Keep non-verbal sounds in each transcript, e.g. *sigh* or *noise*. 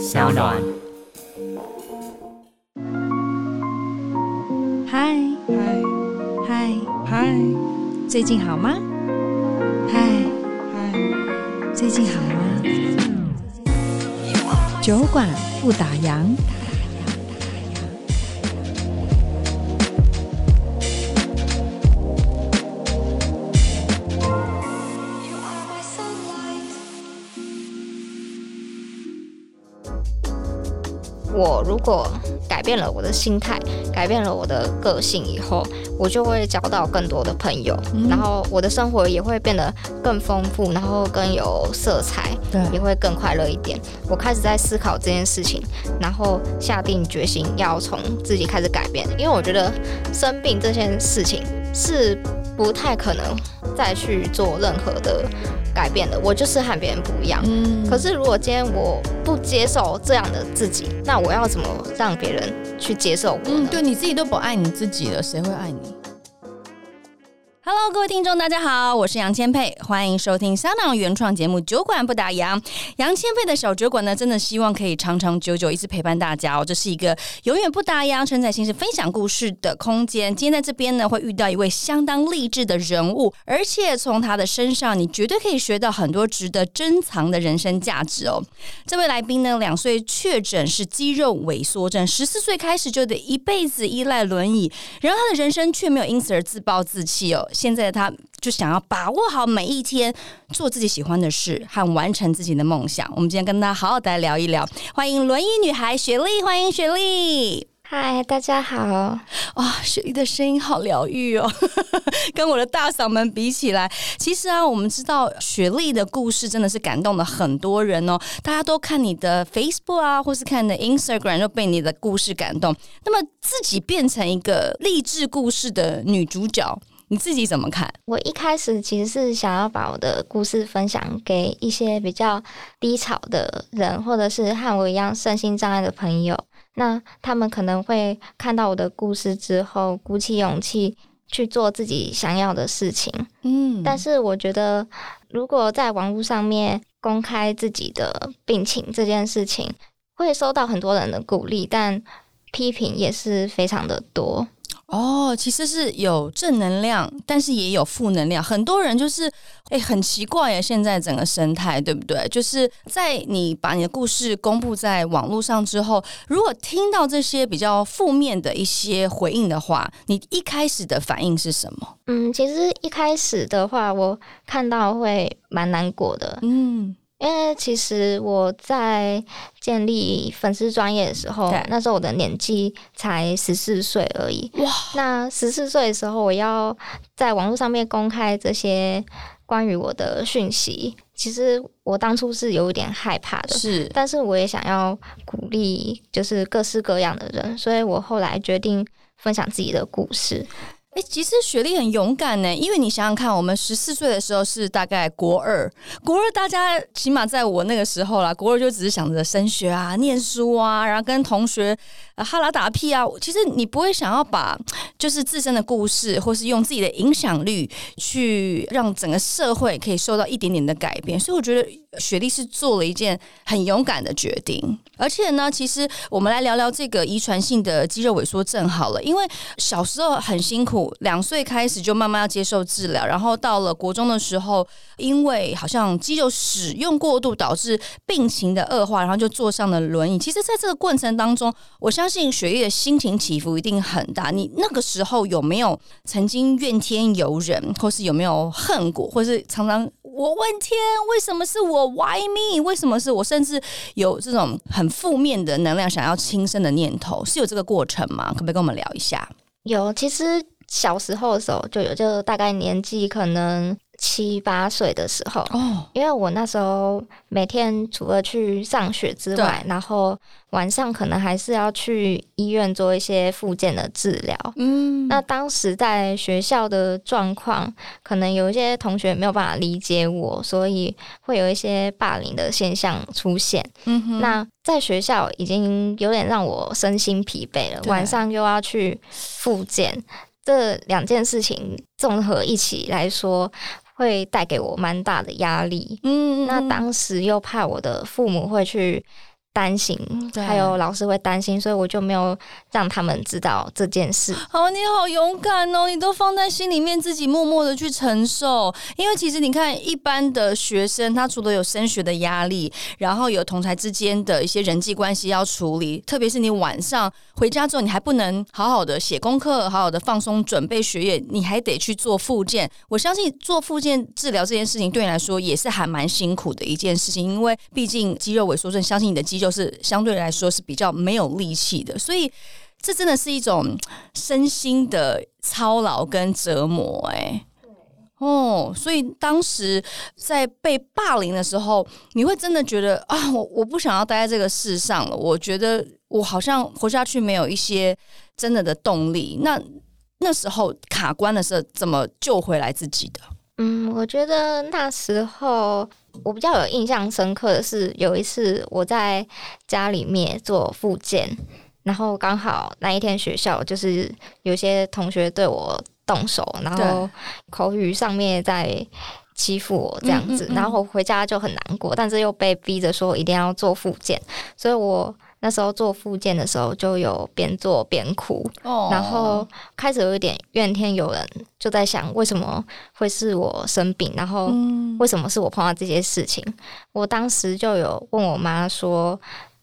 小暖。嗨嗨嗨嗨，最近好吗？嗨嗨，最近好吗？酒馆不打烊。果改变了我的心态，改变了我的个性以后，我就会交到更多的朋友，嗯、然后我的生活也会变得更丰富，然后更有色彩，对，也会更快乐一点。我开始在思考这件事情，然后下定决心要从自己开始改变，因为我觉得生病这件事情是不太可能再去做任何的。改变的，我就是和别人不一样。嗯，可是如果今天我不接受这样的自己，那我要怎么让别人去接受？嗯，对，你自己都不爱你自己了，谁会爱你各位听众，大家好，我是杨千佩，欢迎收听香港原创节目《酒馆不打烊》。杨千佩的小酒馆呢，真的希望可以长长久久一直陪伴大家哦。这是一个永远不打烊、承载心事、分享故事的空间。今天在这边呢，会遇到一位相当励志的人物，而且从他的身上，你绝对可以学到很多值得珍藏的人生价值哦。这位来宾呢，两岁确诊是肌肉萎缩症，十四岁开始就得一辈子依赖轮椅，然而他的人生却没有因此而自暴自弃哦。现在他就想要把握好每一天，做自己喜欢的事和完成自己的梦想。我们今天跟他好好的来聊一聊。欢迎轮椅女孩雪莉，欢迎雪莉。嗨，大家好。哇，雪莉的声音好疗愈哦，*laughs* 跟我的大嗓门比起来，其实啊，我们知道雪莉的故事真的是感动了很多人哦。大家都看你的 Facebook 啊，或是看你的 Instagram，就被你的故事感动。那么自己变成一个励志故事的女主角。你自己怎么看？我一开始其实是想要把我的故事分享给一些比较低潮的人，或者是和我一样身心障碍的朋友。那他们可能会看到我的故事之后，鼓起勇气去做自己想要的事情。嗯，但是我觉得，如果在网络上面公开自己的病情这件事情，会收到很多人的鼓励，但批评也是非常的多。哦，其实是有正能量，但是也有负能量。很多人就是，哎，很奇怪呀，现在整个生态，对不对？就是在你把你的故事公布在网络上之后，如果听到这些比较负面的一些回应的话，你一开始的反应是什么？嗯，其实一开始的话，我看到会蛮难过的。嗯。因为其实我在建立粉丝专业的时候，那时候我的年纪才十四岁而已。哇！那十四岁的时候，我要在网络上面公开这些关于我的讯息，其实我当初是有一点害怕的。是，但是我也想要鼓励，就是各式各样的人，所以我后来决定分享自己的故事。哎，其实雪莉很勇敢呢，因为你想想看，我们十四岁的时候是大概国二，国二大家起码在我那个时候啦，国二就只是想着升学啊、念书啊，然后跟同学哈拉打屁啊。其实你不会想要把就是自身的故事，或是用自己的影响力去让整个社会可以受到一点点的改变。所以我觉得雪莉是做了一件很勇敢的决定。而且呢，其实我们来聊聊这个遗传性的肌肉萎缩症好了，因为小时候很辛苦。两岁开始就慢慢要接受治疗，然后到了国中的时候，因为好像肌肉使用过度导致病情的恶化，然后就坐上了轮椅。其实，在这个过程当中，我相信雪莉的心情起伏一定很大。你那个时候有没有曾经怨天尤人，或是有没有恨过，或是常常我问天，为什么是我？Why me？为什么是我？甚至有这种很负面的能量，想要轻生的念头，是有这个过程吗？可不可以跟我们聊一下？有，其实。小时候的时候就有，就大概年纪可能七八岁的时候，哦，因为我那时候每天除了去上学之外，然后晚上可能还是要去医院做一些复健的治疗。嗯，那当时在学校的状况，可能有一些同学没有办法理解我，所以会有一些霸凌的现象出现。嗯哼，那在学校已经有点让我身心疲惫了，晚上又要去复健。这两件事情综合一起来说，会带给我蛮大的压力。嗯，那当时又怕我的父母会去担心，还有老师会担心，所以我就没有让他们知道这件事。好，你好勇敢哦，你都放在心里面，自己默默的去承受。因为其实你看，一般的学生，他除了有升学的压力，然后有同才之间的一些人际关系要处理，特别是你晚上回家之后，你还不能好好的写功课，好好的放松准备学业，你还得去做复健。我相信做复健治疗这件事情对你来说也是还蛮辛苦的一件事情，因为毕竟肌肉萎缩症，相信你的肌。就是相对来说是比较没有力气的，所以这真的是一种身心的操劳跟折磨，哎，哦，所以当时在被霸凌的时候，你会真的觉得啊，我我不想要待在这个世上了，我觉得我好像活下去没有一些真的的动力。那那时候卡关的时候，怎么救回来自己的？嗯，我觉得那时候我比较有印象深刻的是，有一次我在家里面做复健，然后刚好那一天学校就是有些同学对我动手，然后口语上面在欺负我这样子，然后回家就很难过，但是又被逼着说一定要做复健，所以我。那时候做复健的时候，就有边做边哭，oh. 然后开始有一点怨天尤人，就在想为什么会是我生病，然后为什么是我碰到这些事情。嗯、我当时就有问我妈说，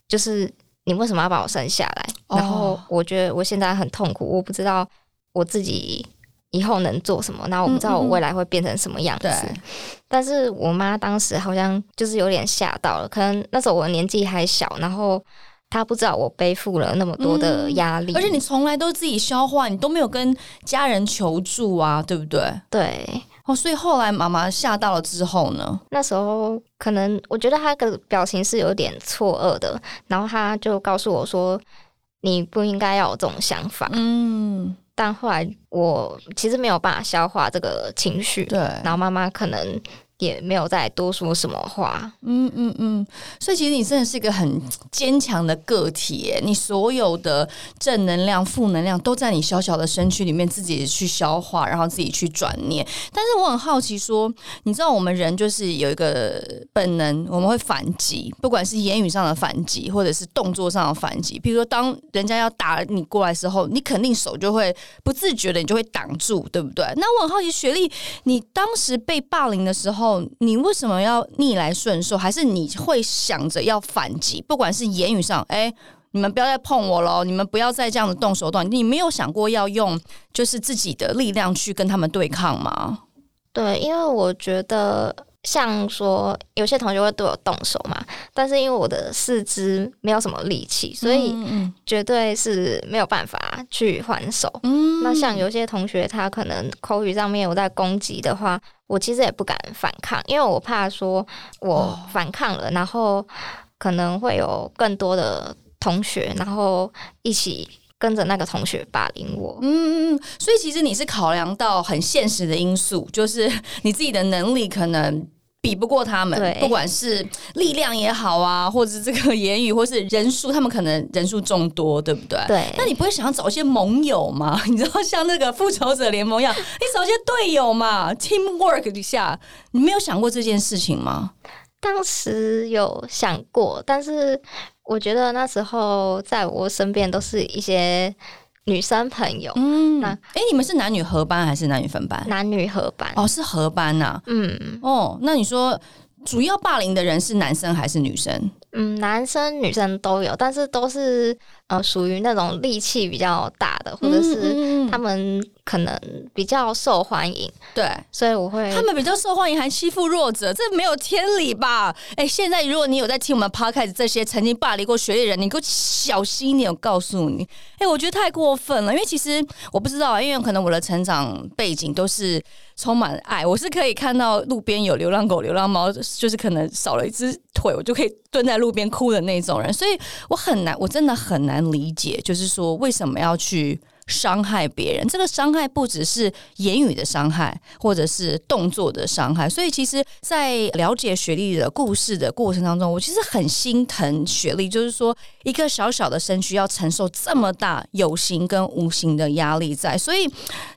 就是你为什么要把我生下来？Oh. 然后我觉得我现在很痛苦，我不知道我自己以后能做什么，然后我不知道我未来会变成什么样子。嗯嗯但是我妈当时好像就是有点吓到了，可能那时候我年纪还小，然后。他不知道我背负了那么多的压力，嗯，而且你从来都自己消化，你都没有跟家人求助啊，对不对？对，哦，所以后来妈妈吓到了之后呢？那时候可能我觉得他的表情是有点错愕的，然后他就告诉我说：“你不应该要有这种想法。”嗯，但后来我其实没有办法消化这个情绪，对，然后妈妈可能。也没有再多说什么话。嗯嗯嗯，所以其实你真的是一个很坚强的个体，你所有的正能量、负能量都在你小小的身躯里面自己去消化，然后自己去转念。但是我很好奇说，你知道我们人就是有一个本能，我们会反击，不管是言语上的反击，或者是动作上的反击。比如说，当人家要打你过来的时候，你肯定手就会不自觉的，你就会挡住，对不对？那我很好奇，雪莉，你当时被霸凌的时候。你为什么要逆来顺受？还是你会想着要反击？不管是言语上，哎，你们不要再碰我了，你们不要再这样子动手段，你没有想过要用就是自己的力量去跟他们对抗吗？对，因为我觉得。像说有些同学会对我动手嘛，但是因为我的四肢没有什么力气，所以绝对是没有办法去还手。嗯，那像有些同学他可能口语上面有在攻击的话，我其实也不敢反抗，因为我怕说我反抗了，然后可能会有更多的同学，然后一起跟着那个同学霸凌我。嗯嗯，所以其实你是考量到很现实的因素，就是你自己的能力可能。比不过他们，不管是力量也好啊，*laughs* 或者是这个言语，或是人数，他们可能人数众多，对不对？对。那你不会想要找一些盟友吗？*laughs* 你知道，像那个复仇者联盟一样，你找一些队友嘛，teamwork 一下。你没有想过这件事情吗？当时有想过，但是我觉得那时候在我身边都是一些。女生朋友，嗯，那哎、欸，你们是男女合班还是男女分班？男女合班哦，是合班呐、啊，嗯，哦，那你说主要霸凌的人是男生还是女生？嗯，男生女生都有，但是都是呃属于那种力气比较大的，或者是他们可能比较受欢迎。对，所以我会他们比较受欢迎还欺负弱者，这没有天理吧？哎、欸，现在如果你有在听我们 podcast 这些曾经霸凌过学历人，你给我小心一点，我告诉你，哎、欸，我觉得太过分了，因为其实我不知道啊，因为可能我的成长背景都是充满爱，我是可以看到路边有流浪狗、流浪猫，就是可能少了一只腿，我就可以蹲在路。路边哭的那种人，所以我很难，我真的很难理解，就是说为什么要去伤害别人。这个伤害不只是言语的伤害，或者是动作的伤害。所以，其实，在了解雪莉的故事的过程当中，我其实很心疼雪莉，就是说，一个小小的身躯要承受这么大有形跟无形的压力在，所以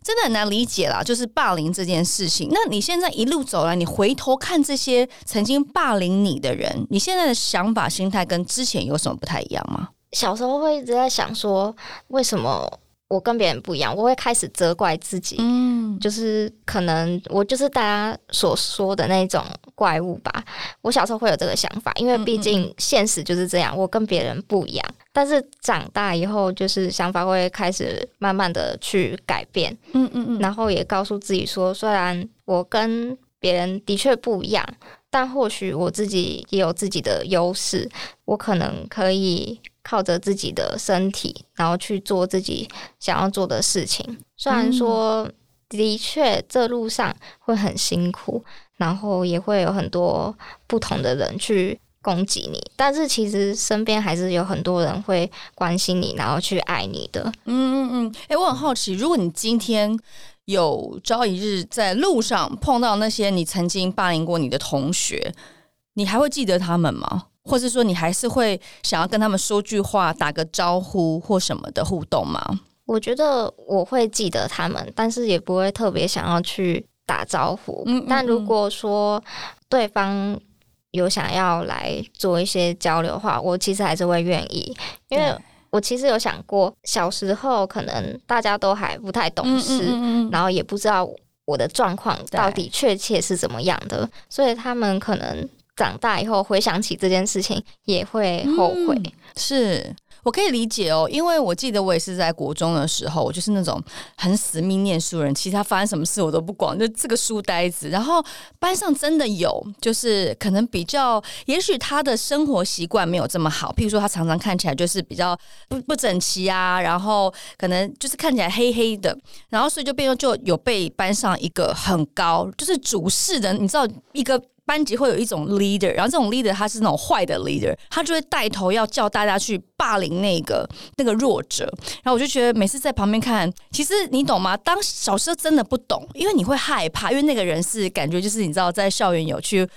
真的很难理解啦。就是霸凌这件事情，那你现在一路走来，你回头看这些曾经霸凌你的人，你现在的想法、心态跟之前有什么不太一样吗？小时候会一直在想说，为什么我跟别人不一样？我会开始责怪自己，嗯，就是可能我就是大家所说的那种怪物吧。我小时候会有这个想法，因为毕竟现实就是这样，我跟别人不一样。但是长大以后，就是想法会开始慢慢的去改变，嗯嗯嗯，然后也告诉自己说，虽然我跟别人的确不一样。但或许我自己也有自己的优势，我可能可以靠着自己的身体，然后去做自己想要做的事情。虽然说的确这路上会很辛苦，然后也会有很多不同的人去攻击你，但是其实身边还是有很多人会关心你，然后去爱你的。嗯嗯嗯。哎、欸，我很好奇，如果你今天。有朝一日在路上碰到那些你曾经霸凌过你的同学，你还会记得他们吗？或是说你还是会想要跟他们说句话、打个招呼或什么的互动吗？我觉得我会记得他们，但是也不会特别想要去打招呼。嗯嗯嗯。但如果说对方有想要来做一些交流的话，我其实还是会愿意，因为。我其实有想过，小时候可能大家都还不太懂事，嗯嗯嗯，然后也不知道我的状况到底确切是怎么样的，所以他们可能长大以后回想起这件事情也会后悔。嗯、是。我可以理解哦，因为我记得我也是在国中的时候，我就是那种很死命念书人，其他发生什么事我都不管，就这个书呆子。然后班上真的有，就是可能比较，也许他的生活习惯没有这么好，譬如说他常常看起来就是比较不不整齐啊，然后可能就是看起来黑黑的，然后所以就变成就有被班上一个很高，就是主事的，你知道一个。班级会有一种 leader，然后这种 leader 他是那种坏的 leader，他就会带头要叫大家去霸凌那个那个弱者。然后我就觉得每次在旁边看，其实你懂吗？当小时候真的不懂，因为你会害怕，因为那个人是感觉就是你知道在校园有去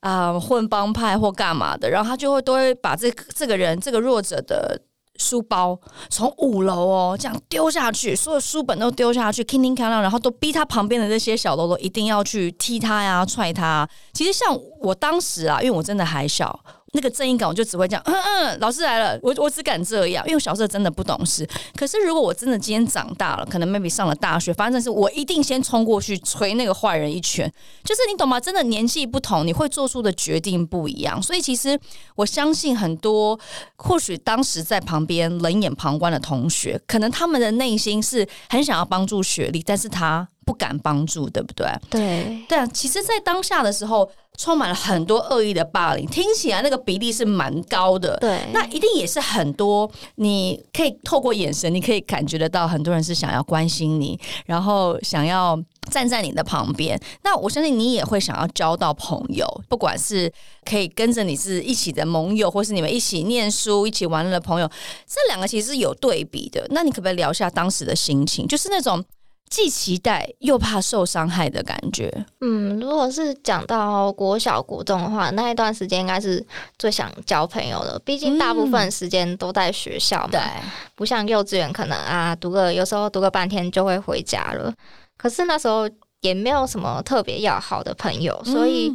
啊、混帮派或干嘛的，然后他就会都会把这这个人这个弱者的。书包从五楼哦，这样丢下去，所有书本都丢下去，叮叮当当，然后都逼他旁边的那些小喽啰一定要去踢他呀、踹他。其实像我当时啊，因为我真的还小。那个正义感，我就只会这样，嗯嗯，老师来了，我我只敢这样，因为我小时候真的不懂事。可是如果我真的今天长大了，可能 maybe 上了大学，反正是我一定先冲过去捶那个坏人一拳。就是你懂吗？真的年纪不同，你会做出的决定不一样。所以其实我相信很多，或许当时在旁边冷眼旁观的同学，可能他们的内心是很想要帮助雪莉，但是他。不敢帮助，对不对？对对啊，其实，在当下的时候，充满了很多恶意的霸凌，听起来那个比例是蛮高的。对，那一定也是很多，你可以透过眼神，你可以感觉得到，很多人是想要关心你，然后想要站在你的旁边。那我相信你也会想要交到朋友，不管是可以跟着你是一起的盟友，或是你们一起念书、一起玩乐的朋友，这两个其实是有对比的。那你可不可以聊一下当时的心情？就是那种。既期待又怕受伤害的感觉。嗯，如果是讲到国小、国中的话，那一段时间应该是最想交朋友的。毕竟大部分时间都在学校嘛，对、嗯，不像幼稚园可能啊，读个有时候读个半天就会回家了。可是那时候也没有什么特别要好的朋友，所以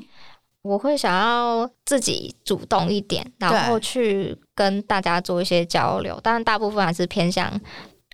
我会想要自己主动一点，然后去跟大家做一些交流。当然，大部分还是偏向。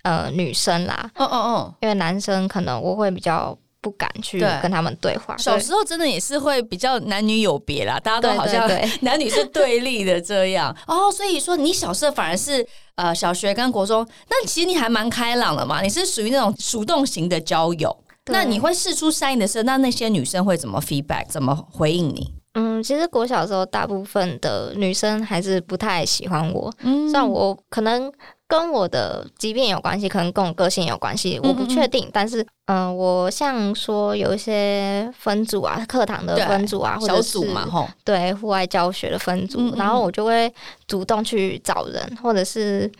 呃，女生啦，哦哦哦，因为男生可能我会比较不敢去跟他们对话。小时候真的也是会比较男女有别啦，大家都好像 *laughs* 男女是对立的这样。哦，所以说你小时候反而是呃小学跟国中，那其实你还蛮开朗的嘛，你是属于那种主动型的交友。那你会试出善意的时候，那那些女生会怎么 feedback，怎么回应你？嗯，其实国小的时候，大部分的女生还是不太喜欢我，嗯，像我可能。跟我的疾病有关系，可能跟我个性有关系，我不确定。嗯嗯，但是，嗯、呃，我像说有一些分组啊，课堂的分组啊，或者是小组嘛，吼，对，户外教学的分组，然后我就会主动去找人，或者是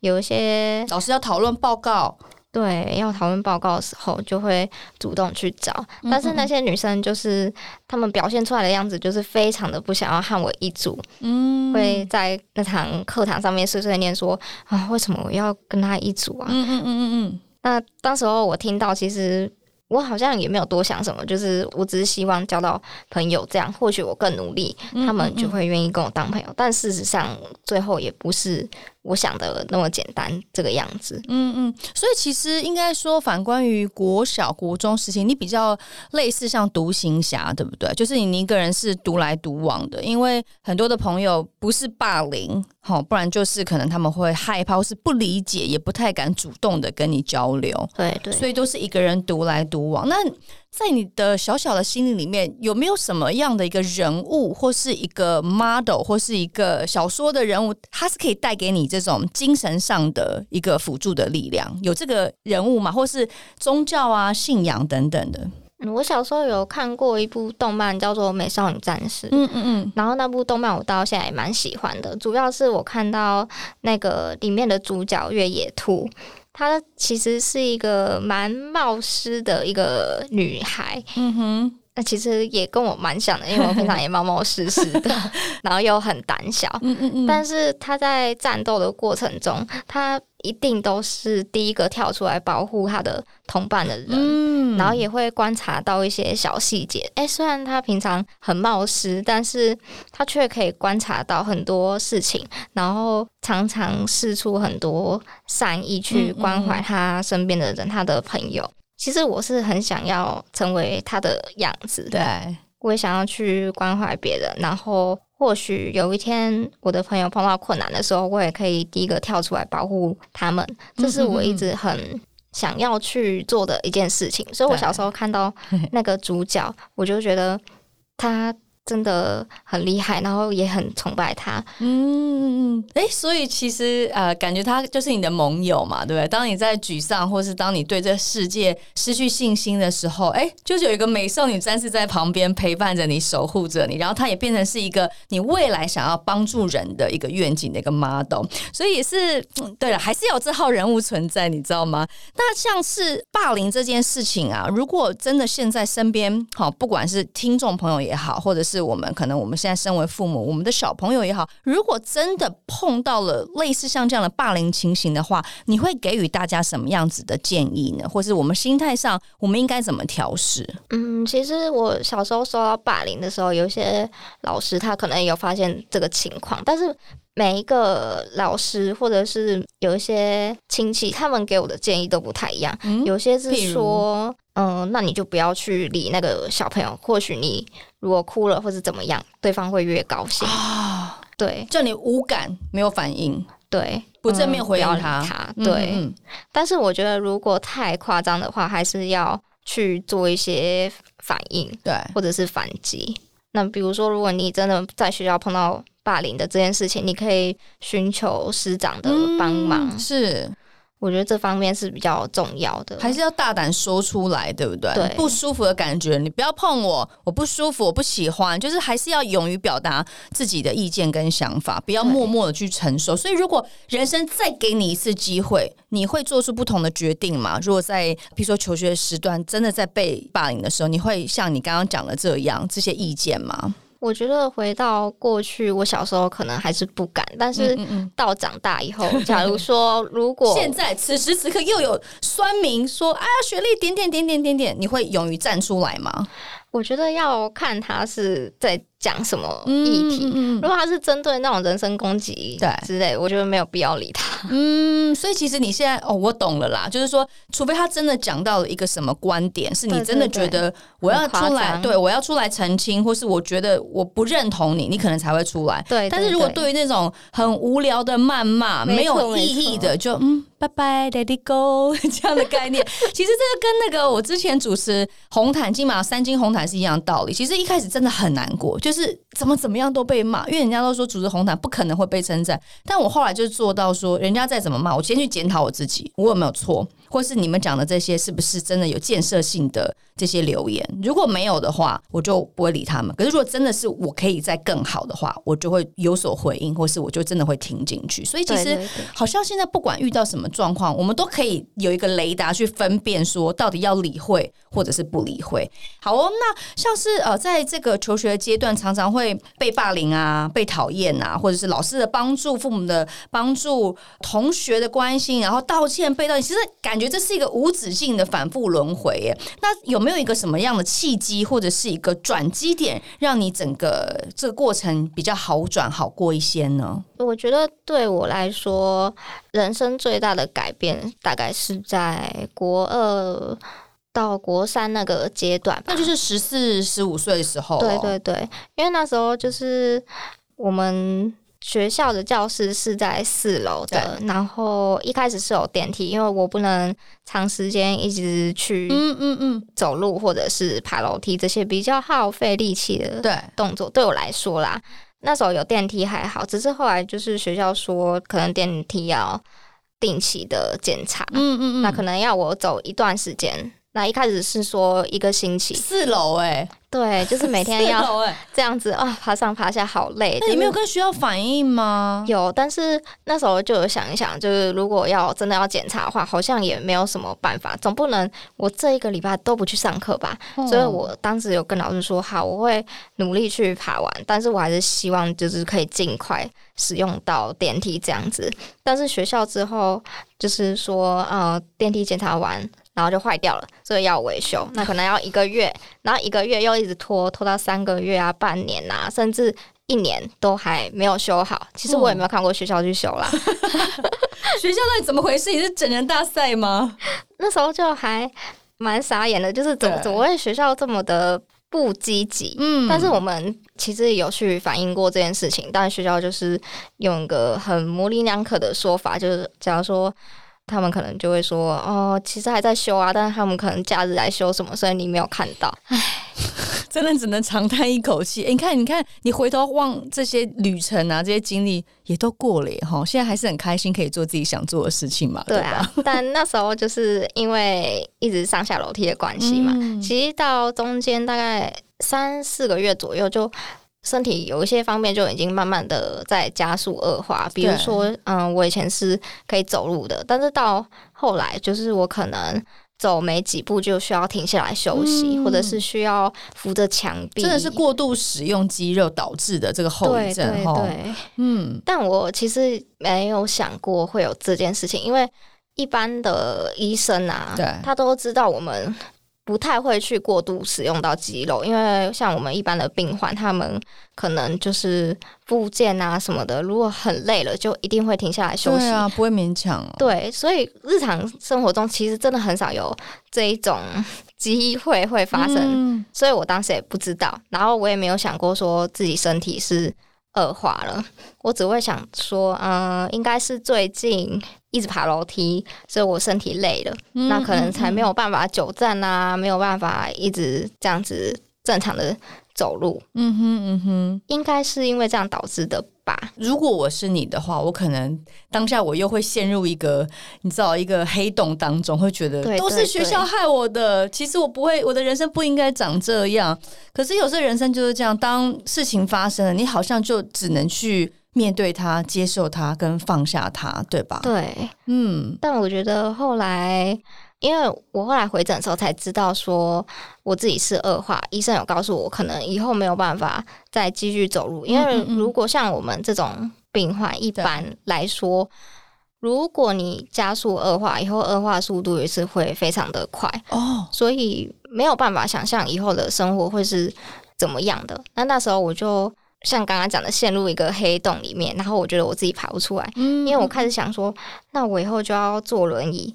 有一些老师要讨论报告，对，要讨论报告的时候就会主动去找。但是那些女生就是她们表现出来的样子，就是非常的不想要和我一组。嗯，会在那堂课堂上面碎碎念说啊，为什么我要跟她一组啊？嗯嗯嗯嗯嗯。那当时候我听到，其实。我好像也没有多想什么，就是我只是希望交到朋友，这样或许我更努力，他们就会愿意跟我当朋友。嗯嗯嗯。但事实上，最后也不是。我想的那么简单，这个样子。嗯嗯，所以其实应该说，反观于国小、国中时期，你比较类似像独行侠，对不对？就是你一个人是独来独往的，因为很多的朋友不是霸凌，好，不然就是可能他们会害怕，或是不理解，也不太敢主动的跟你交流。对对，所以都是一个人独来独往。那在你的小小的心灵里面，有没有什么样的一个人物，或是一个 model，或是一个小说的人物，他是可以带给你这种精神上的一个辅助的力量？有这个人物吗？或是宗教啊、信仰等等的？我小时候有看过一部动漫，叫做《美少女战士》。嗯嗯嗯。然后那部动漫我到现在也蛮喜欢的，主要是我看到那个里面的主角越野兔。她其实是一个蛮冒失的一个女孩，嗯哼，那其实也跟我蛮像的，因为我平常也冒冒失失的，*laughs* 然后又很胆小，嗯嗯嗯，但是他在战斗的过程中，他。一定都是第一个跳出来保护他的同伴的人，嗯，然后也会观察到一些小细节。哎，虽然他平常很冒失，但是他却可以观察到很多事情，然后常常试出很多善意去关怀他身边的人，嗯嗯，他的朋友。其实我是很想要成为他的样子，对，我也想要去关怀别人，然后。或许有一天，我的朋友碰到困难的时候，我也可以第一个跳出来保护他们。这是我一直很想要去做的一件事情。所以我小时候看到 *laughs* 那个主角，我就觉得他。真的很厉害，然后也很崇拜他。嗯，哎，所以其实呃，感觉他就是你的盟友嘛，对不对？当你在沮丧，或是当你对这世界失去信心的时候，哎，就是有一个美少女战士在旁边陪伴着你，守护着你，然后他也变成是一个你未来想要帮助人的一个愿景的一个 model。所以也是，嗯，对了，还是有这号人物存在，你知道吗？那像是霸凌这件事情啊，如果真的现在身边好，不管是听众朋友也好，或者是是我们可能我们现在身为父母，我们的小朋友也好，如果真的碰到了类似像这样的霸凌情形的话，你会给予大家什么样子的建议呢？或是我们心态上，我们应该怎么调试？嗯，其实我小时候受到霸凌的时候，有些老师他可能有发现这个情况，但是每一个老师或者是有一些亲戚，他们给我的建议都不太一样。嗯，有些是说。嗯，那你就不要去理那个小朋友。或许你如果哭了或者怎么样，对方会越高兴。啊，对，就你无感，没有反应，对，不正面回应他。嗯，他，对。但是我觉得，如果太夸张的话，还是要去做一些反应，对，或者是反击。那比如说，如果你真的在学校碰到霸凌的这件事情，你可以寻求师长的帮忙。嗯，是。我觉得这方面是比较重要的，还是要大胆说出来，对不对？对，不舒服的感觉，你不要碰我，我不舒服，我不喜欢，就是还是要勇于表达自己的意见跟想法，不要默默的去承受。所以，如果人生再给你一次机会，你会做出不同的决定吗？如果在比如说求学时段真的在被霸凌的时候，你会像你刚刚讲的这样这些意见吗？我觉得回到过去，我小时候可能还是不敢，但是到长大以后，嗯嗯嗯，假如说 *laughs* 如果现在此时此刻又有酸民说，哎呀，雪莉点点点点点点，你会勇于站出来吗？我觉得要看他是在讲什么议题。嗯嗯、如果他是针对那种人身攻击对之类，我觉得没有必要理他。嗯，所以其实你现在哦，我懂了啦，就是说，除非他真的讲到了一个什么观点，是你真的觉得我要出来，对，我要出来澄清，或是我觉得我不认同你，你可能才会出来。对，但是如果对于那种很无聊的谩骂，没有意义的，就嗯。拜拜，Let it go，*laughs* 这样的概念，*laughs* 其实这个跟那个我之前主持红毯金马三金红毯是一样的道理。其实一开始真的很难过，就是是怎么怎么样都被骂，因为人家都说主持红毯不可能会被称赞，但我后来就做到说，人家再怎么骂，我先去检讨我自己，我有没有错。或是你们讲的这些是不是真的有建设性的这些留言？如果没有的话，我就不会理他们。可是如果真的是我可以再更好的话，我就会有所回应，或是我就真的会听进去。所以其实好像现在不管遇到什么状况，我们都可以有一个雷达去分辨，说到底要理会或者是不理会。好哦，那像是呃，在这个求学阶段，常常会被霸凌啊、被讨厌啊，或者是老师的帮助、父母的帮助、同学的关心，然后道歉、被道歉，其实感觉。觉得这是一个无止境的反复轮回耶。那有没有一个什么样的契机，或者是一个转机点，让你整个这个过程比较好转、好过一些呢？我觉得对我来说，人生最大的改变大概是在国二到国三那个阶段，那就是十四、十五岁的时候。对对对，因为那时候就是我们。学校的教室是在四楼的，然后一开始是有电梯，因为我不能长时间一直去嗯嗯嗯。走路或者是爬楼梯这些比较耗费力气的动作，对我来说啦，那时候有电梯还好，只是后来就是学校说可能电梯要定期的检查，嗯嗯嗯，那可能要我走一段时间。那一开始是说一个星期，四楼哎，对，就是每天要这样子啊，爬上爬下好累。那你没有跟学校反映吗？有，但是那时候就有想一想，就是如果要真的要检查的话，好像也没有什么办法，总不能我这一个礼拜都不去上课吧。哦。所以我当时有跟老师说，好，我会努力去爬完，但是我还是希望就是可以尽快使用到电梯这样子。但是学校之后就是说，呃，电梯检查完。然后就坏掉了，所以要维修，那可能要一个月，然后一个月又一直拖，拖到三个月啊、半年啊，甚至一年都还没有修好。其实我也没有看过学校去修啦。哦、学校到底怎么回事？你是整人大赛吗？那时候就还蛮傻眼的，就是怎么怎么会学校这么的不积极？嗯，但是我们其实有去反映过这件事情，但学校就是用一个很模棱两可的说法，就是假如说。他们可能就会说：“哦，其实还在修啊，但是他们可能假日来修什么，所以你没有看到。”唉，*laughs* 真的只能长叹一口气。你看，你看，你回头望这些旅程啊，这些经历也都过了哈，现在还是很开心，可以做自己想做的事情嘛。对啊，对 *laughs* 但那时候就是因为一直上下楼梯的关系嘛，嗯、其实到中间大概三四个月左右就。身体有一些方面就已经慢慢的在加速恶化，比如说，嗯，我以前是可以走路的，但是到后来就是我可能走没几步就需要停下来休息，嗯、或者是需要扶着墙壁，真的是过度使用肌肉导致的这个后遗症。对，对，对，嗯，但我其实没有想过会有这件事情，因为一般的医生啊，对，他都知道我们。不太会去过度使用到肌肉，因为像我们一般的病患，他们可能就是复健啊什么的，如果很累了，就一定会停下来休息。啊，不会勉强哦。对，所以日常生活中其实真的很少有这一种 *laughs* 机会会发生，嗯。所以我当时也不知道，然后我也没有想过说自己身体是恶化了，我只会想说，嗯，应该是最近。一直爬楼梯，所以我身体累了，嗯、那可能才没有办法久站啊，嗯、没有办法一直这样子正常的走路。嗯哼嗯哼，应该是因为这样导致的吧。如果我是你的话，我可能当下我又会陷入一个你知道一个黑洞当中，会觉得都是学校害我的。其实我不会，我的人生不应该长这样。可是有时候人生就是这样，当事情发生了，你好像就只能去。面对他，接受他，跟放下他，对吧？对，嗯。但我觉得后来，因为我后来回诊的时候才知道，说我自己是恶化。医生有告诉我，可能以后没有办法再继续走路，因为如果像我们这种病患，一般来说，如果你加速恶化，以后恶化速度也是会非常的快哦，所以没有办法想象以后的生活会是怎么样的。那那时候我就。像刚刚讲的，陷入一个黑洞里面，然后我觉得我自己爬不出来，嗯，因为我开始想说，那我以后就要坐轮椅，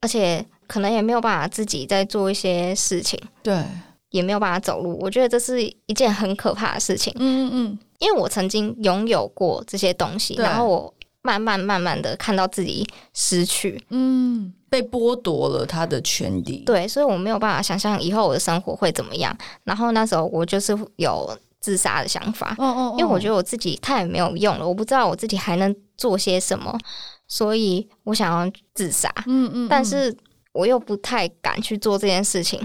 而且可能也没有办法自己再做一些事情，对，也没有办法走路。我觉得这是一件很可怕的事情，嗯嗯，因为我曾经拥有过这些东西，然后我慢慢慢慢的看到自己失去，嗯，被剥夺了他的权利，对，所以我没有办法想象以后我的生活会怎么样。然后那时候我就是有。自杀的想法。嗯嗯，因为我觉得我自己太没有用了，我不知道我自己还能做些什么，所以我想要自杀。嗯嗯，但是我又不太敢去做这件事情，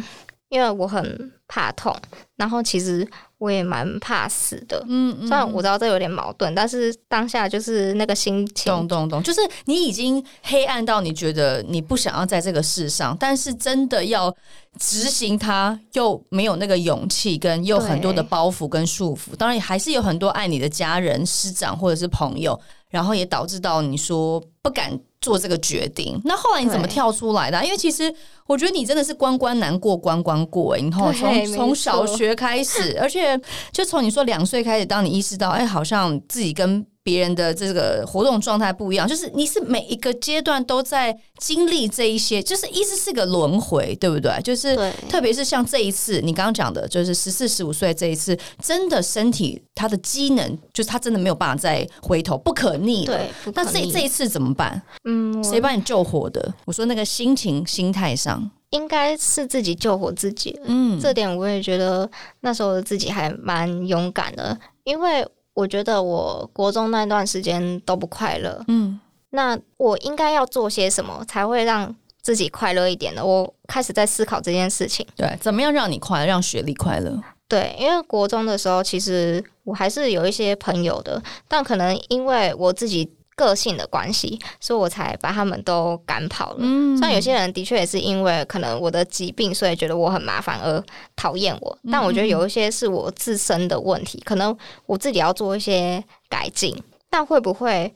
因为我很怕痛，然后其实。我也蛮怕死的，嗯，嗯，虽然我知道这有点矛盾，但是当下就是那个心情，咚咚咚，就是你已经黑暗到你觉得你不想要在这个世上，但是真的要执行它，又没有那个勇气，跟又很多的包袱跟束缚。当然，还是有很多爱你的家人、师长或者是朋友，然后也导致到你说不敢。做这个决定，那后来你怎么跳出来的啊？因为其实我觉得你真的是关关难过关关过，然后从从小学开始，而且就从你说两岁开始，当你意识到，哎，好像自己跟。别人的这个活动状态不一样，就是你是每一个阶段都在经历这一些，就是一直是个轮回，对不对？就是特别是像这一次你刚刚讲的，就是十四十五岁这一次，真的身体它的机能，就是他真的没有办法再回头，不可逆。对，那这这一次怎么办？嗯，谁把你救活的？我说那个心情、心态上，应该是自己救活自己。嗯，这点我也觉得那时候的自己还蛮勇敢的，因为。我觉得我国中那段时间都不快乐，嗯，那我应该要做些什么才会让自己快乐一点呢？我开始在思考这件事情。对，怎么样让你快乐，让学历快乐？对，因为国中的时候，其实我还是有一些朋友的，但可能因为我自己。个性的关系，所以我才把他们都赶跑了。嗯，虽然有些人的确也是因为可能我的疾病，所以觉得我很麻烦而讨厌我。但我觉得有一些是我自身的问题，可能我自己要做一些改进。但会不会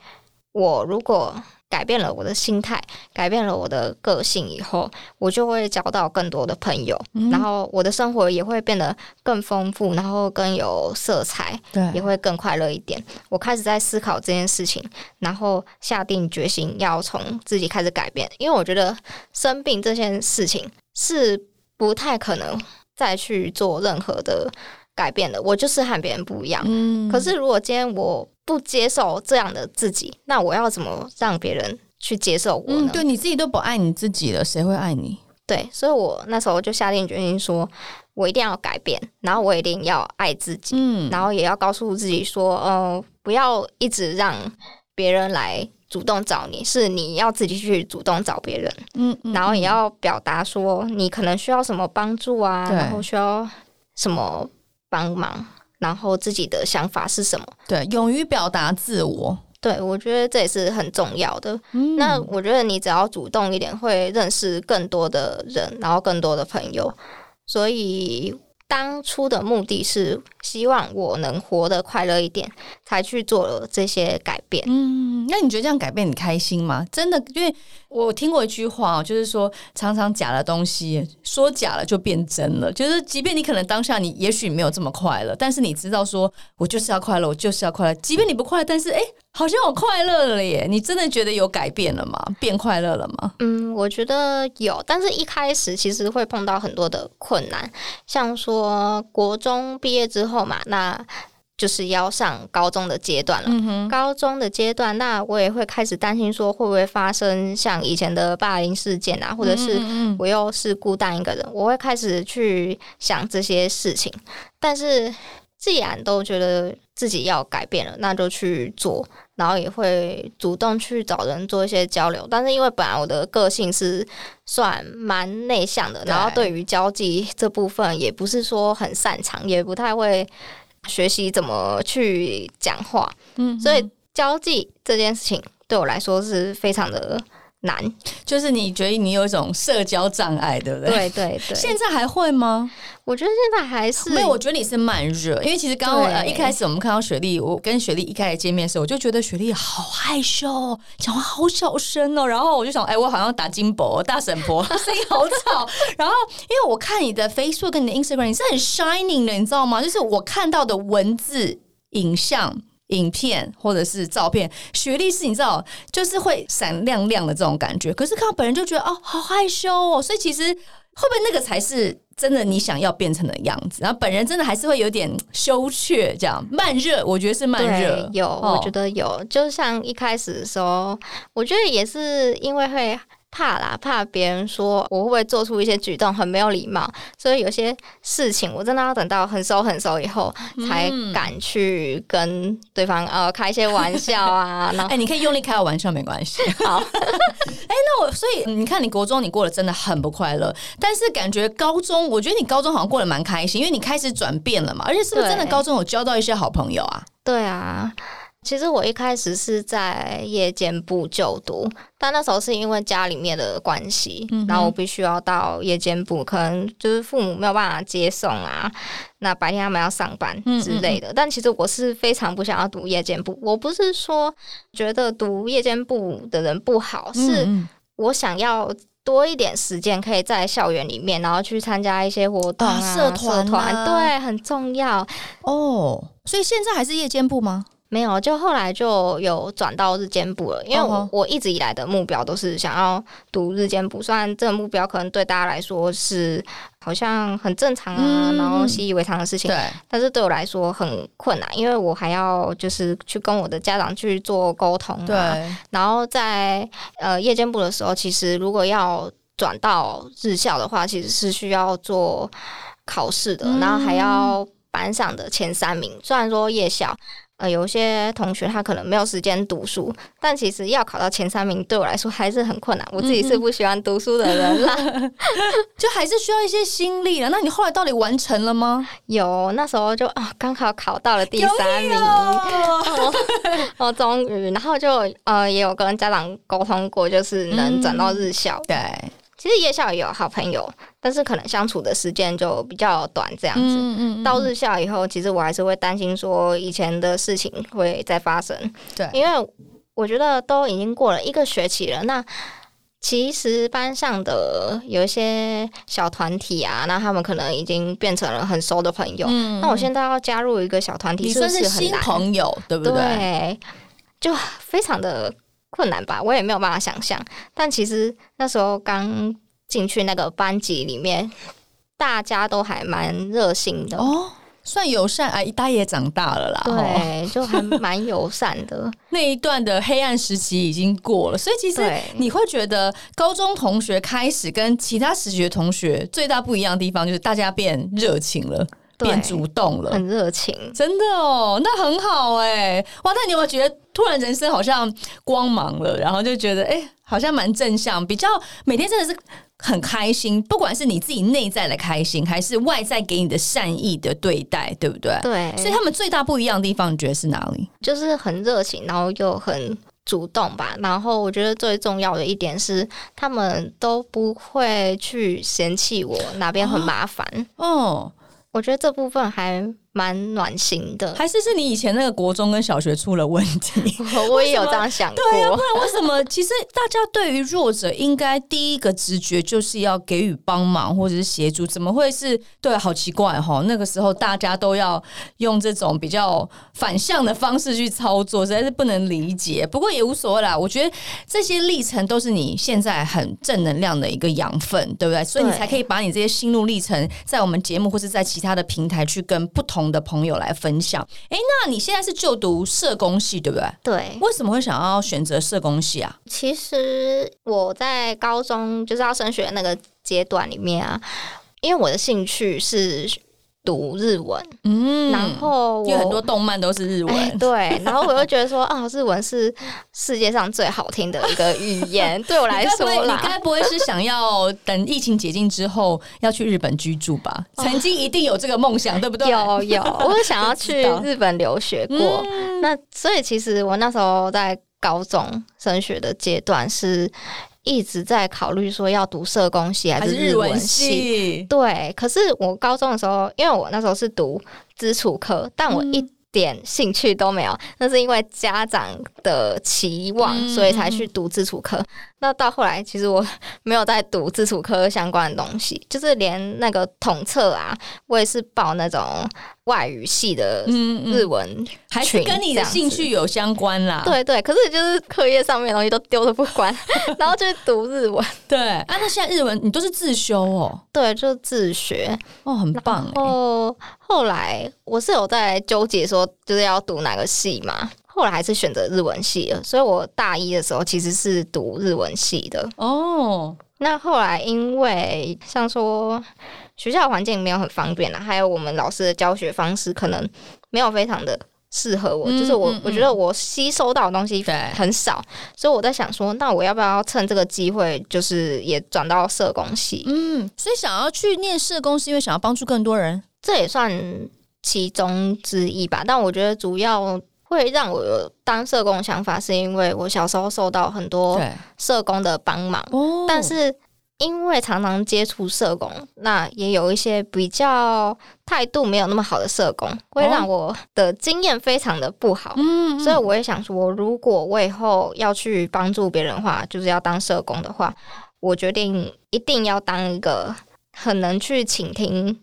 我如果？改变了我的心态，改变了我的个性以后，我就会交到更多的朋友，嗯、然后我的生活也会变得更丰富，然后更有色彩，对，也会更快乐一点。我开始在思考这件事情，然后下定决心要从自己开始改变，因为我觉得生病这件事情是不太可能再去做任何的改变的。我就是和别人不一样，嗯，可是如果今天我。不接受这样的自己，那我要怎么让别人去接受我呢？嗯，对，你自己都不爱你自己了，谁会爱你？对，所以我那时候就下定决心说，我一定要改变，然后我一定要爱自己，嗯，然后也要告诉自己说，呃，不要一直让别人来主动找你，是你要自己去主动找别人，嗯，嗯，然后也要表达说你可能需要什么帮助啊，然后需要什么帮忙。然后自己的想法是什么？对，勇于表达自我。对，我觉得这也是很重要的。嗯，那我觉得你只要主动一点，会认识更多的人，然后更多的朋友。所以。当初的目的是希望我能活得快乐一点，才去做了这些改变。嗯，那你觉得这样改变你开心吗？真的，因为我听过一句话，就是说，常常假的东西说假了就变真了。就是，即便你可能当下你也许没有这么快乐，但是你知道说，我就是要快乐，我就是要快乐。即便你不快乐，但是哎。诶好像我快乐了耶！你真的觉得有改变了吗？变快乐了吗？嗯，我觉得有，但是一开始其实会碰到很多的困难，像说国中毕业之后嘛，那就是要上高中的阶段了。高中的阶段，那我也会开始担心说，会不会发生像以前的霸凌事件啊，或者是我又是孤单一个人，我会开始去想这些事情。但是既然都觉得自己要改变了，那就去做。然后也会主动去找人做一些交流，但是因为本来我的个性是算蛮内向的，然后对。于交际这部分也不是说很擅长，也不太会学习怎么去讲话，嗯，所以交际这件事情对我来说是非常的难，就是你觉得你有一种社交障碍，对不对？对对对，现在还会吗？我觉得现在还是没有。我觉得你是慢热，因为其实刚刚对、呃、一开始我们看到雪莉，我跟雪莉一开始见面的时候，我就觉得雪莉好害羞，讲话好小声哦。然后我就想，哎，我好像打金箔大婶婆，*laughs* 声音好吵。然后因为我看你的 Facebook 跟你的 Instagram，你是很 shining 的，你知道吗？就是我看到的文字、影像、影片或者是照片，学历是你知道，就是会闪亮亮的这种感觉。可是看到本人就觉得哦，好害羞哦。所以其实会不会那个才是？真的，你想要变成的样子，然后本人真的还是会有点羞怯，这样慢热，我觉得是慢热。有，哦、我觉得有，就像一开始的时候，我觉得也是因为会怕啦，怕别人说我会不会做出一些举动很没有礼貌，所以有些事情我真的要等到很熟很熟以后才敢去跟对方呃开一些玩笑啊。*laughs* 哎、欸，你可以用力开个玩笑没关系。*laughs* 好，*laughs* 哎、欸，那我所以你看，你国中你过得真的很不快乐，但是感觉高中，我觉得你高中好像过得蛮开心，因为你开始转变了嘛，而且是不是真的高中有交到一些好朋友啊？对啊。其实我一开始是在夜间部就读，但那时候是因为家里面的关系，嗯、然后我必须要到夜间部，可能就是父母没有办法接送啊，那白天他们要上班之类的。嗯嗯嗯，但其实我是非常不想要读夜间部，我不是说觉得读夜间部的人不好，是我想要多一点时间可以在校园里面，然后去参加一些活动啊、啊社团、啊，对，很重要哦。所以现在还是夜间部吗？没有，就后来就有转到日间部了，因为我我一直以来的目标都是想要读日间部，虽然这个目标可能对大家来说是好像很正常啊，嗯、然后习以为常的事情，对，但是对我来说很困难，因为我还要就是去跟我的家长去做沟通，对，然后在呃夜间部的时候，其实如果要转到日校的话，其实是需要做考试的，嗯、然后还要班上的前三名，虽然说夜校。呃，有些同学他可能没有时间读书，但其实要考到前三名对我来说还是很困难。我自己是不喜欢读书的人啦，*laughs* 就还是需要一些心力了。那你后来到底完成了吗？有，那时候就啊，刚好考到了第三名，我 *laughs* 我终于，然后就呃也有跟家长沟通过，就是能转到日校。对。其实夜校也有好朋友，但是可能相处的时间就比较短，这样子。嗯嗯嗯、到日校以后，其实我还是会担心说以前的事情会再发生。对，因为我觉得都已经过了一个学期了。那其实班上的有一些小团体啊，那他们可能已经变成了很熟的朋友。嗯、那我现在要加入一个小团体，是不是很难？新朋友，对不对？对，就非常的。困难吧，我也没有办法想象。但其实那时候刚进去那个班级里面，大家都还蛮热心的哦，算友善。哎，大家也长大了啦，对，*laughs* 就还蛮友善的。*laughs* 那一段的黑暗时期已经过了，所以其实你会觉得高中同学开始跟其他时学同学最大不一样的地方，就是大家变热情了。变主动了，很热情，真的哦，那很好哎，哇，那你有没有觉得突然人生好像光芒了，然后就觉得哎、欸，好像蛮正向，比较每天真的是很开心，不管是你自己内在的开心，还是外在给你的善意的对待，对不对？对，所以他们最大不一样的地方，你觉得是哪里？就是很热情，然后又很主动吧。然后我觉得最重要的一点是，他们都不会去嫌弃我哪边很麻烦哦。哦我觉得这部分还蛮暖心的，还是是你以前那个国中跟小学出了问题？*laughs* 我也有这样想过。对啊，不然为什么？*laughs* 其实大家对于弱者，应该第一个直觉就是要给予帮忙或者是协助，怎么会是？对，好奇怪哈！那个时候大家都要用这种比较反向的方式去操作，实在是不能理解。不过也无所谓啦，我觉得这些历程都是你现在很正能量的一个养分，对不对？所以你才可以把你这些心路历程，在我们节目或是在其他的平台去跟不同的朋友来分享。哎，那你现在是就读社工系，对不对？对。为什么会想要选择社工系啊？其实我在高中就是要升学那个阶段里面啊，因为我的兴趣是。读日文，嗯，然后有很多动漫都是日文，欸，对，然后我又觉得说，*laughs* 啊，日文是世界上最好听的一个语言，*laughs* 对我来说啦，你该不会是想要等疫情解禁之后要去日本居住吧？曾经一定有这个梦想，对不对？有有，*laughs* 我是想要去日本留学过。嗯，那所以其实我那时候在高中升学的阶段是。一直在考虑说要读社工系还是日文系，对。可是我高中的时候，因为我那时候是读基础科，但我一点兴趣都没有，那是因为家长的期望，所以才去读基础科。那到后来，其实我没有在读基础科相关的东西，就是连那个统测啊，我也是报那种外语系的日文，嗯嗯，还是跟你的兴趣有相关啦。对对，可是就是课业上面的东西都丢了不管，*laughs* 然后就读日文。对啊，那现在日文你都是自修哦？对，就是自学哦，很棒。哦，后来我是有在纠结说，就是要读哪个系嘛。后来还是选择日文系了。所以我大一的时候其实是读日文系的。哦，那后来因为像说学校环境没有很方便啦，还有我们老师的教学方式可能没有非常的。适合我，就是我，我觉得我吸收到的东西很少，所以我在想说，那我要不要趁这个机会，就是也转到社工系？嗯，所以想要去念社工，是因为想要帮助更多人，这也算其中之一吧。但我觉得主要会让我有当社工的想法，是因为我小时候受到很多社工的帮忙，但是。因为常常接触社工，那也有一些比较态度没有那么好的社工，会让我的经验非常的不好。嗯，所以我也想说，如果我以后要去帮助别人的话，就是要当社工的话，我决定一定要当一个很能去倾听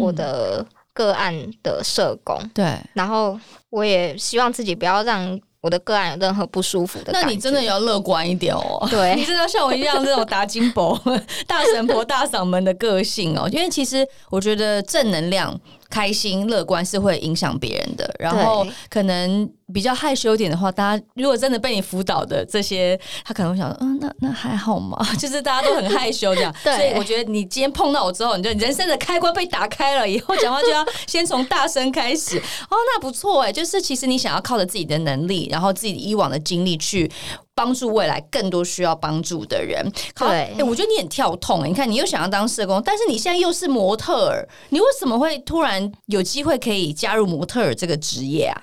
我的个案的社工。对，然后我也希望自己不要让。我的个案有任何不舒服的，那你真的要乐观一点哦。*laughs* 对，你真的要像我一样这种大金箔、*laughs* 大神婆、大嗓门的个性哦。因为其实我觉得正能量。开心乐观是会影响别人的，然后可能比较害羞一点的话，大家如果真的被你辅导的这些，他可能会想，嗯，那那还好吗？*laughs* 就是大家都很害羞这样，*laughs* 所以我觉得你今天碰到我之后，你就人生的开关被打开了，以后讲话就要先从大声开始。哦，那不错哎，就是其实你想要靠着自己的能力，然后自己以往的经历去。帮助未来更多需要帮助的人。对，欸，我觉得你很跳痛。你看，你又想要当社工，但是你现在又是模特儿，你为什么会突然有机会可以加入模特儿这个职业啊？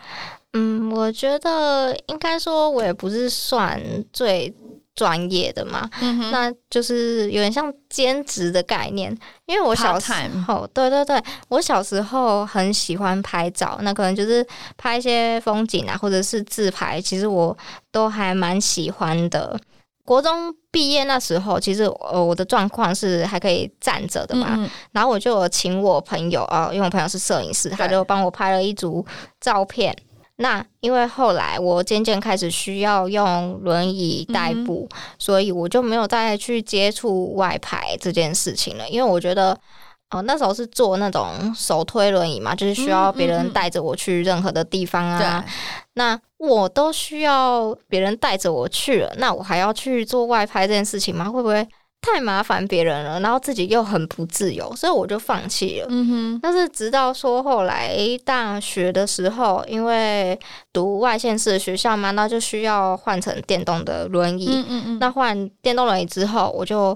嗯，我觉得应该说，我也不是算最。专业的嘛，嗯、那就是有点像兼职的概念。因为我小时候，对对对，我小时候很喜欢拍照，那可能就是拍一些风景啊，或者是自拍，其实我都还蛮喜欢的。国中毕业那时候，其实呃我的状况是还可以站着的嘛，然后我就请我朋友啊，因为我朋友是摄影师，他就帮我拍了一组照片。那因为后来我渐渐开始需要用轮椅代步，嗯、所以我就没有再去接触外拍这件事情了。因为我觉得，哦、呃，那时候是坐那种手推轮椅嘛，就是需要别人带着我去任何的地方啊。嗯嗯那我都需要别人带着我去了，那我还要去做外拍这件事情吗？会不会？太麻烦别人了，然后自己又很不自由，所以我就放弃了。嗯哼。但是直到说后来大学的时候，因为读外县市的学校嘛，那就需要换成电动的轮椅。嗯嗯嗯。那换电动轮椅之后，我就。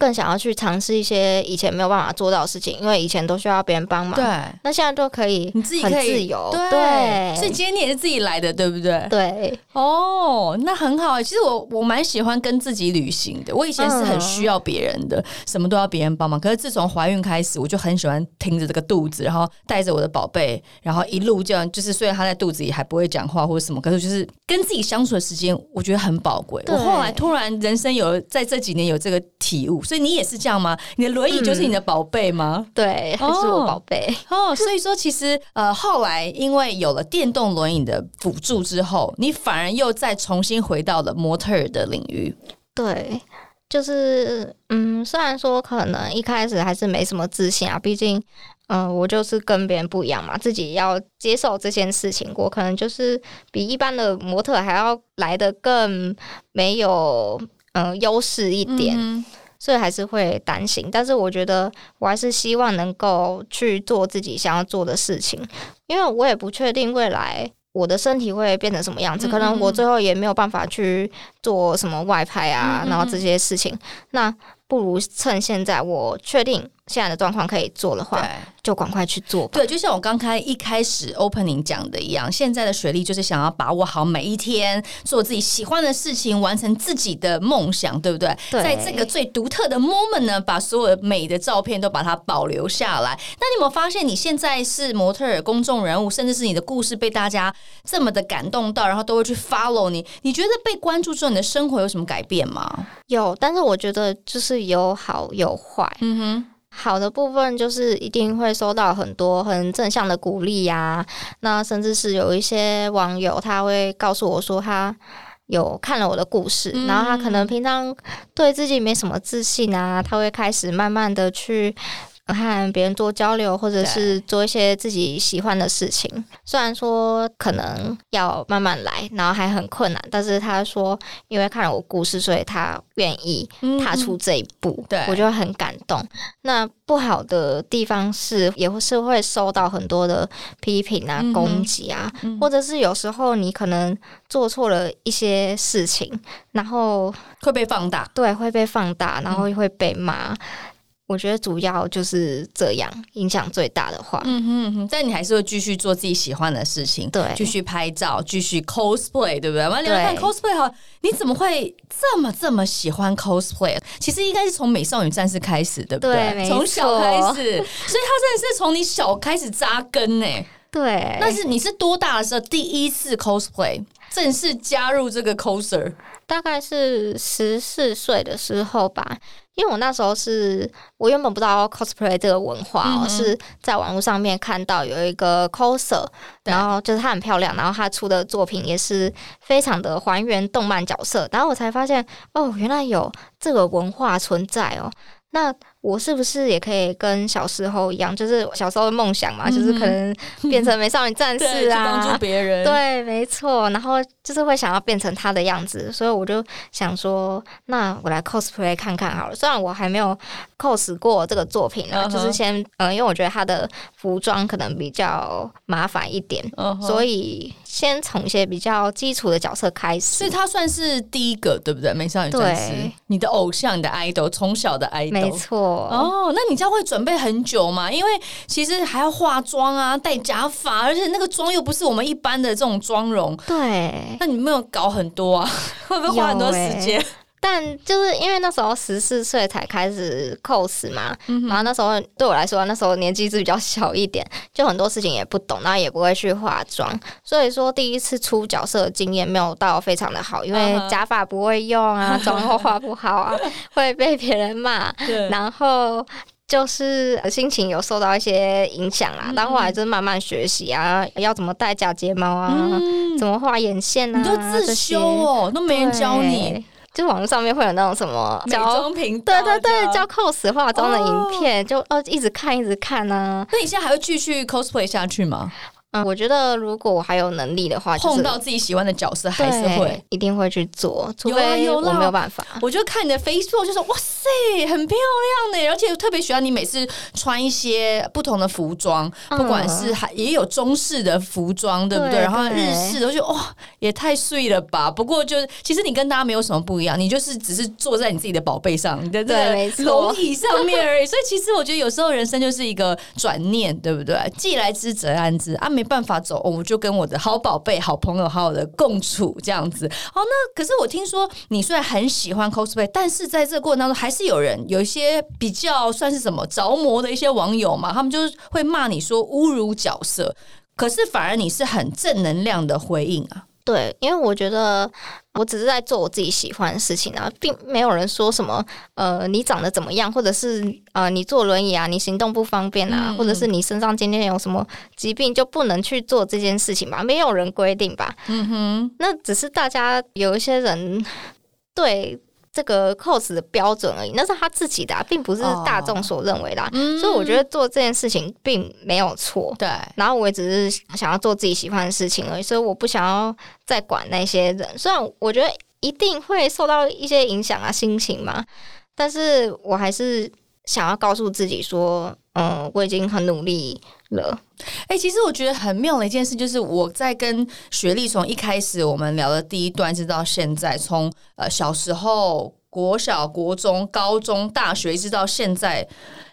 更想要去尝试一些以前没有办法做到的事情，因为以前都需要别人帮忙。对，那现在都可以，你自己可以自由。对，所以今天你也是自己来的，对不对？对。哦，那很好。其实我我蛮喜欢跟自己旅行的。我以前是很需要别人的，嗯、什么都要别人帮忙。可是自从怀孕开始，我就很喜欢挺着这个肚子，然后带着我的宝贝，然后一路这样，就是虽然他在肚子里还不会讲话或者什么，可是就是跟自己相处的时间，我觉得很宝贵。我后来突然人生有在这几年有这个体悟。所以你也是这样吗？你的轮椅就是你的宝贝吗？嗯、对，还是我宝贝哦。所以说，其实呃，后来因为有了电动轮椅的辅助之后，你反而又再重新回到了模特儿的领域。对，就是嗯，虽然说可能一开始还是没什么自信啊，毕竟嗯、呃，我就是跟别人不一样嘛，自己要接受这件事情，我可能就是比一般的模特还要来的更没有嗯优势一点。嗯所以还是会担心，但是我觉得我还是希望能够去做自己想要做的事情，因为我也不确定未来我的身体会变成什么样子，可能我最后也没有办法去做什么外拍啊，然后这些事情，那不如趁现在我确定现在的状况可以做的话。就赶快去做吧。对，就像我刚开一开始 opening 讲的一样，现在的学历就是想要把握好每一天，做自己喜欢的事情，完成自己的梦想，对不对？对。在这个最独特的 moment 呢，把所有美的照片都把它保留下来。那你有没有发现，你现在是模特儿公众人物，甚至是你的故事被大家这么的感动到，然后都会去 follow 你？你觉得被关注之后，你的生活有什么改变吗？有，但是我觉得就是有好有坏。嗯哼。好的部分就是一定会收到很多很正向的鼓励呀，那甚至是有一些网友他会告诉我说他有看了我的故事，然后他可能平常对自己没什么自信啊，他会开始慢慢的去和别人做交流，或者是做一些自己喜欢的事情。虽然说可能要慢慢来，然后还很困难，但是他说因为看了我故事，所以他愿意踏出这一步，嗯、对。我就很感动。那不好的地方是，也是会受到很多的批评啊、嗯、攻击啊，嗯、或者是有时候你可能做错了一些事情，然后会被放大，对，会被放大，然后会被骂。嗯我觉得主要就是这样，影响最大的话，嗯哼哼，但你还是会继续做自己喜欢的事情，对，继续拍照，继续 cosplay，对不对？完了，聊聊看 cosplay 哈，你怎么会这么这么喜欢 cosplay？其实应该是从美少女战士开始，对不对？对，从小开始，所以它真的是从你小开始扎根呢。对，但是你是多大的时候第一次 cosplay，正式加入这个 coser？大概是十四岁的时候吧。因为我那时候是我原本不知道 cosplay 这个文化，哦，嗯、是在网络上面看到有一个 coser，然后就是她很漂亮，然后她出的作品也是非常的还原动漫角色，然后我才发现哦，原来有这个文化存在哦。那我是不是也可以跟小时候一样，就是小时候的梦想嘛，嗯、就是可能 *laughs* 变成美少女战士啊，帮助别人。对，没错。然后就是会想要变成他的样子，所以我就想说，那我来 cosplay 看看好了。虽然我还没有 cos 过这个作品啊，uh huh. 就是先嗯，因为我觉得他的服装可能比较麻烦一点，uh huh. 所以先从一些比较基础的角色开始。所以他算是第一个，对不对？美少女战士，你的偶像，你的 idol，从小的 idol。没错哦，那你这样会准备很久吗？因为其实还要化妆啊，戴假发，而且那个妆又不是我们一般的这种妆容。对，那你没有搞很多啊？*laughs* 会不会花很多时间？但就是因为那时候十四岁才开始 cos 嘛，嗯、然后那时候对我来说，那时候年纪是比较小一点，就很多事情也不懂，然后也不会去化妆，所以说第一次出角色的经验没有到非常的好，因为假发不会用啊，*laughs* 妆又画不好啊，会被别人骂，然后就是心情有受到一些影响啦。但后来就是慢慢学习啊，要怎么戴假睫毛啊，嗯、怎么画眼线啊，你都自修哦，都没人教你。就网络上面会有那种什么美妆频道，对对对，教 cos 化妆的影片，哦、就哦一直看一直看呢、啊。那你现在还会继续 cosplay 下去吗？嗯，我觉得如果我还有能力的话，碰到自己喜欢的角色还是会一定会去做，除非我没有办法。我就看你的 Facebook，就说哇塞，很漂亮呢，而且特别喜欢你每次穿一些不同的服装，不管是还也有中式的服装，对不对？然后日式，我就哇，也太碎了吧。不过就是其实你跟大家没有什么不一样，你就是只是坐在你自己的宝贝上，你的这个龙椅上面而已。所以其实我觉得有时候人生就是一个转念，对不对？既来之则安之啊。没没办法走，我们就跟我的好宝贝、好朋友好好的共处这样子。好，那可是我听说你虽然很喜欢 cosplay，但是在这个过程当中，还是有人有一些比较算是什么着魔的一些网友嘛，他们就是会骂你说侮辱角色，可是反而你是很正能量的回应啊。对，因为我觉得我只是在做我自己喜欢的事情啊，并没有人说什么呃，你长得怎么样，或者是呃，你坐轮椅啊，你行动不方便啊，嗯、或者是你身上今天有什么疾病就不能去做这件事情吧？没有人规定吧？嗯哼，那只是大家有一些人对。这个 cos 的标准而已，那是他自己的、啊，并不是大众所认为的、啊。哦嗯、所以我觉得做这件事情并没有错。对，然后我也只是想要做自己喜欢的事情而已，所以我不想要再管那些人。虽然我觉得一定会受到一些影响啊，心情嘛，但是我还是想要告诉自己说，嗯，我已经很努力了。哎、欸，其实我觉得很妙的一件事，就是我在跟雪莉从一开始我们聊的第一段，直到现在，从呃小时候、国小、国中、高中、大学，一直到现在，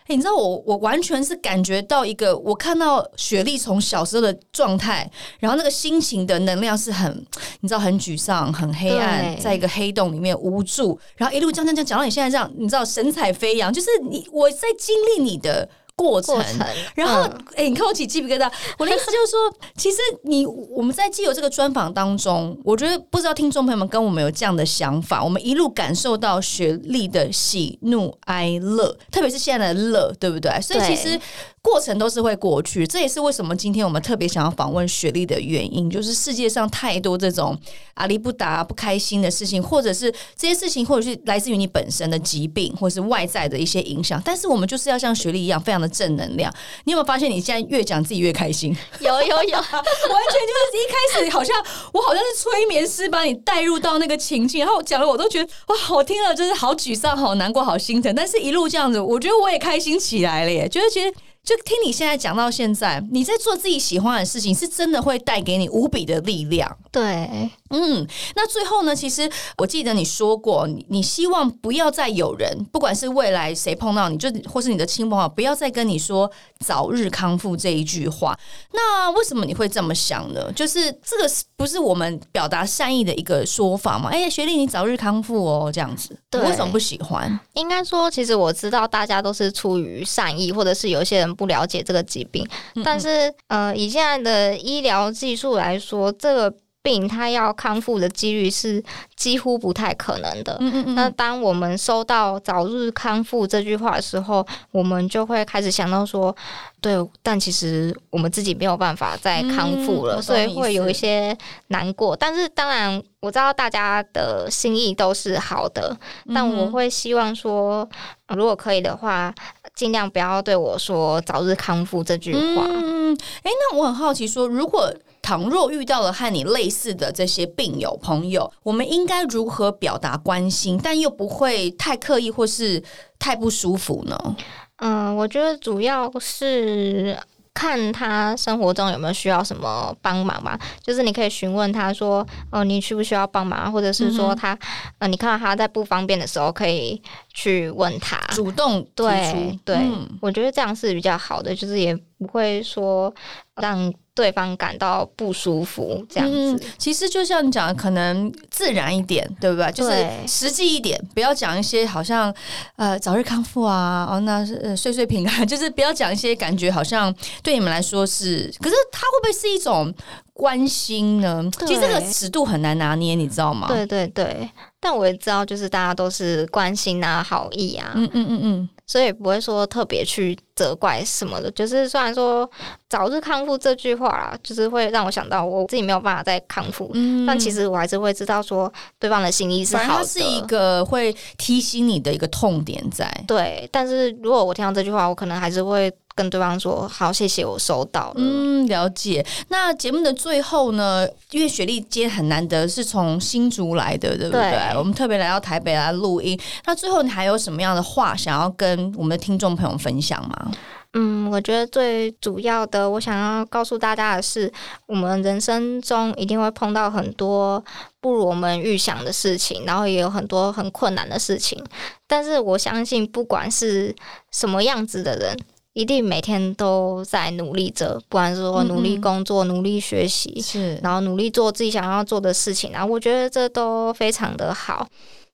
欸、你知道我我完全是感觉到一个，我看到雪莉从小时候的状态，然后那个心情的能量是很，你知道很沮丧、很黑暗，在一个黑洞里面无助，然后一路讲讲讲讲到你现在这样，你知道神采飞扬，就是你我在经历你的。过程，过程然后，哎、嗯欸，你看我起鸡皮疙瘩。我的意思就是说，其实你我们在既有这个专访当中，我觉得不知道听众朋友们跟我们有这样的想法，我们一路感受到雪莉的喜怒哀乐，特别是现在的乐，对不对？所以其实。过程都是会过去，这也是为什么今天我们特别想要访问雪莉的原因。就是世界上太多这种阿里不达不开心的事情，或者是这些事情，或者是来自于你本身的疾病，或者是外在的一些影响。但是我们就是要像雪莉一样，非常的的正能量。你有没有发现，你现在越讲自己越开心？有 *laughs* 有有，*laughs* 完全就是一开始好像我好像是催眠师，把你带入到那个情境，然后讲的，我都觉得哇，我听了就是好沮丧、好难过、好心疼。但是一路这样子，我觉得我也开心起来了耶，觉得其实。就听你现在讲到现在，你在做自己喜欢的事情，是真的会带给你无比的力量。对，嗯，那最后呢？其实我记得你说过，你你希望不要再有人，不管是未来谁碰到你，就或是你的亲朋好友，不要再跟你说早日康复这一句话。那为什么你会这么想呢？就是这个是不是我们表达善意的一个说法吗？哎、欸，学历你早日康复哦，这样子，对，为什么不喜欢？应该说，其实我知道大家都是出于善意，或者是有一些人。不了解这个疾病，但是呃，以现在的医疗技术来说，这个病它要康复的几率是几乎不太可能的。嗯嗯嗯。那当我们收到“早日康复”这句话的时候，我们就会开始想到说，对，但其实我们自己没有办法再康复了，嗯，所以会有一些难过。但是当然，我知道大家的心意都是好的，但我会希望说，如果可以的话。尽量不要对我说“早日康复”这句话。嗯，哎，那我很好奇说，说如果倘若遇到了和你类似的这些病友朋友，我们应该如何表达关心，但又不会太刻意或是太不舒服呢？嗯，我觉得主要是。看他生活中有没有需要什么帮忙吧，就是你可以询问他说，哦、呃，你需不需要帮忙，或者是说他，嗯、呃，你看到他在不方便的时候，可以去问他，主动对对、嗯，我觉得这样是比较好的，就是也不会说让。对方感到不舒服，这样子、嗯。其实就像你讲的，可能自然一点，对不对？就是实际一点，不要讲一些好像呃早日康复啊，哦，那是、呃、岁岁平安，*laughs* 就是不要讲一些感觉好像对你们来说是，可是它会不会是一种关心呢？其实这个尺度很难拿捏，你知道吗？对对对，但我也知道，就是大家都是关心啊，好意啊，嗯嗯嗯嗯。所以不会说特别去责怪什么的，就是虽然说“早日康复”这句话啊，就是会让我想到我自己没有办法再康复，嗯，但其实我还是会知道说对方的心意是好的，反是一个会提醒你的一个痛点在。对，但是如果我听到这句话，我可能还是会。跟对方说好，谢谢，我收到了。嗯，了解。那节目的最后呢，因为雪莉今天很难得是从新竹来的，对不对？对，我们特别来到台北来录音。那最后你还有什么样的话想要跟我们的听众朋友分享吗？嗯，我觉得最主要的，我想要告诉大家的是，我们人生中一定会碰到很多不如我们预想的事情，然后也有很多很困难的事情。但是我相信，不管是什么样子的人。一定每天都在努力着，不管是说努力工作、嗯、努力学习，是，然后努力做自己想要做的事情，然后我觉得这都非常的好。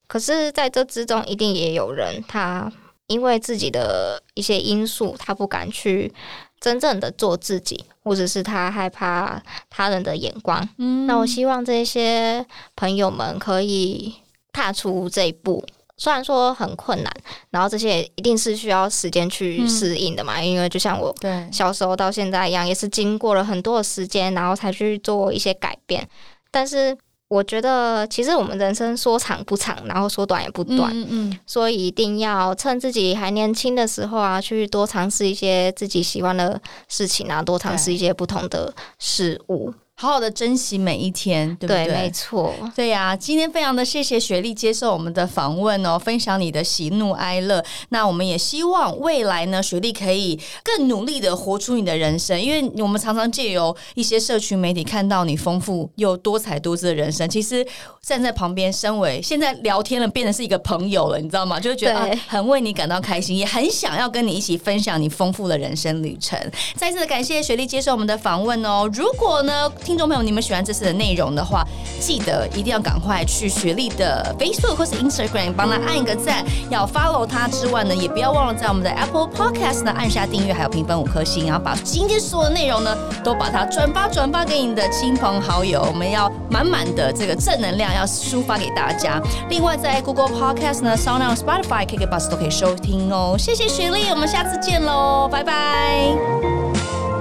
可是，在这之中，一定也有人，他因为自己的一些因素，他不敢去真正的做自己，或者是他害怕他人的眼光。嗯，那我希望这些朋友们可以踏出这一步。虽然说很困难，然后这些一定是需要时间去适应的嘛，嗯，因为就像我小时候到现在一样，也是经过了很多的时间，然后才去做一些改变。但是我觉得，其实我们人生说长不长，然后说短也不短，嗯嗯，所以一定要趁自己还年轻的时候啊，去多尝试一些自己喜欢的事情啊，多尝试一些不同的事物。好好的珍惜每一天，对不对？对，没错。对呀、啊，今天非常的谢谢雪莉接受我们的访问哦，分享你的喜怒哀乐。那我们也希望未来呢，雪莉可以更努力的活出你的人生，因为我们常常借由一些社群媒体看到你丰富又多彩多姿的人生。其实站在旁边，身为现在聊天了，变成是一个朋友了，你知道吗？就觉得、啊、很为你感到开心，也很想要跟你一起分享你丰富的人生旅程。再次感谢雪莉接受我们的访问哦。如果呢，听众朋友，你们喜欢这次的内容的话，记得一定要赶快去雪莉的 Facebook 或是 Instagram 帮他按一个赞，要 follow 他之外呢，也不要忘了在我们的 Apple Podcast 呢按下订阅，还有评分五颗星，然后把今天所有的内容呢都把它转发转发给你的亲朋好友，我们要满满的这个正能量要抒发给大家。另外在 Google Podcast 呢、SoundOn、Spotify、KKBOX 都可以收听哦。谢谢雪莉，我们下次见喽，拜拜。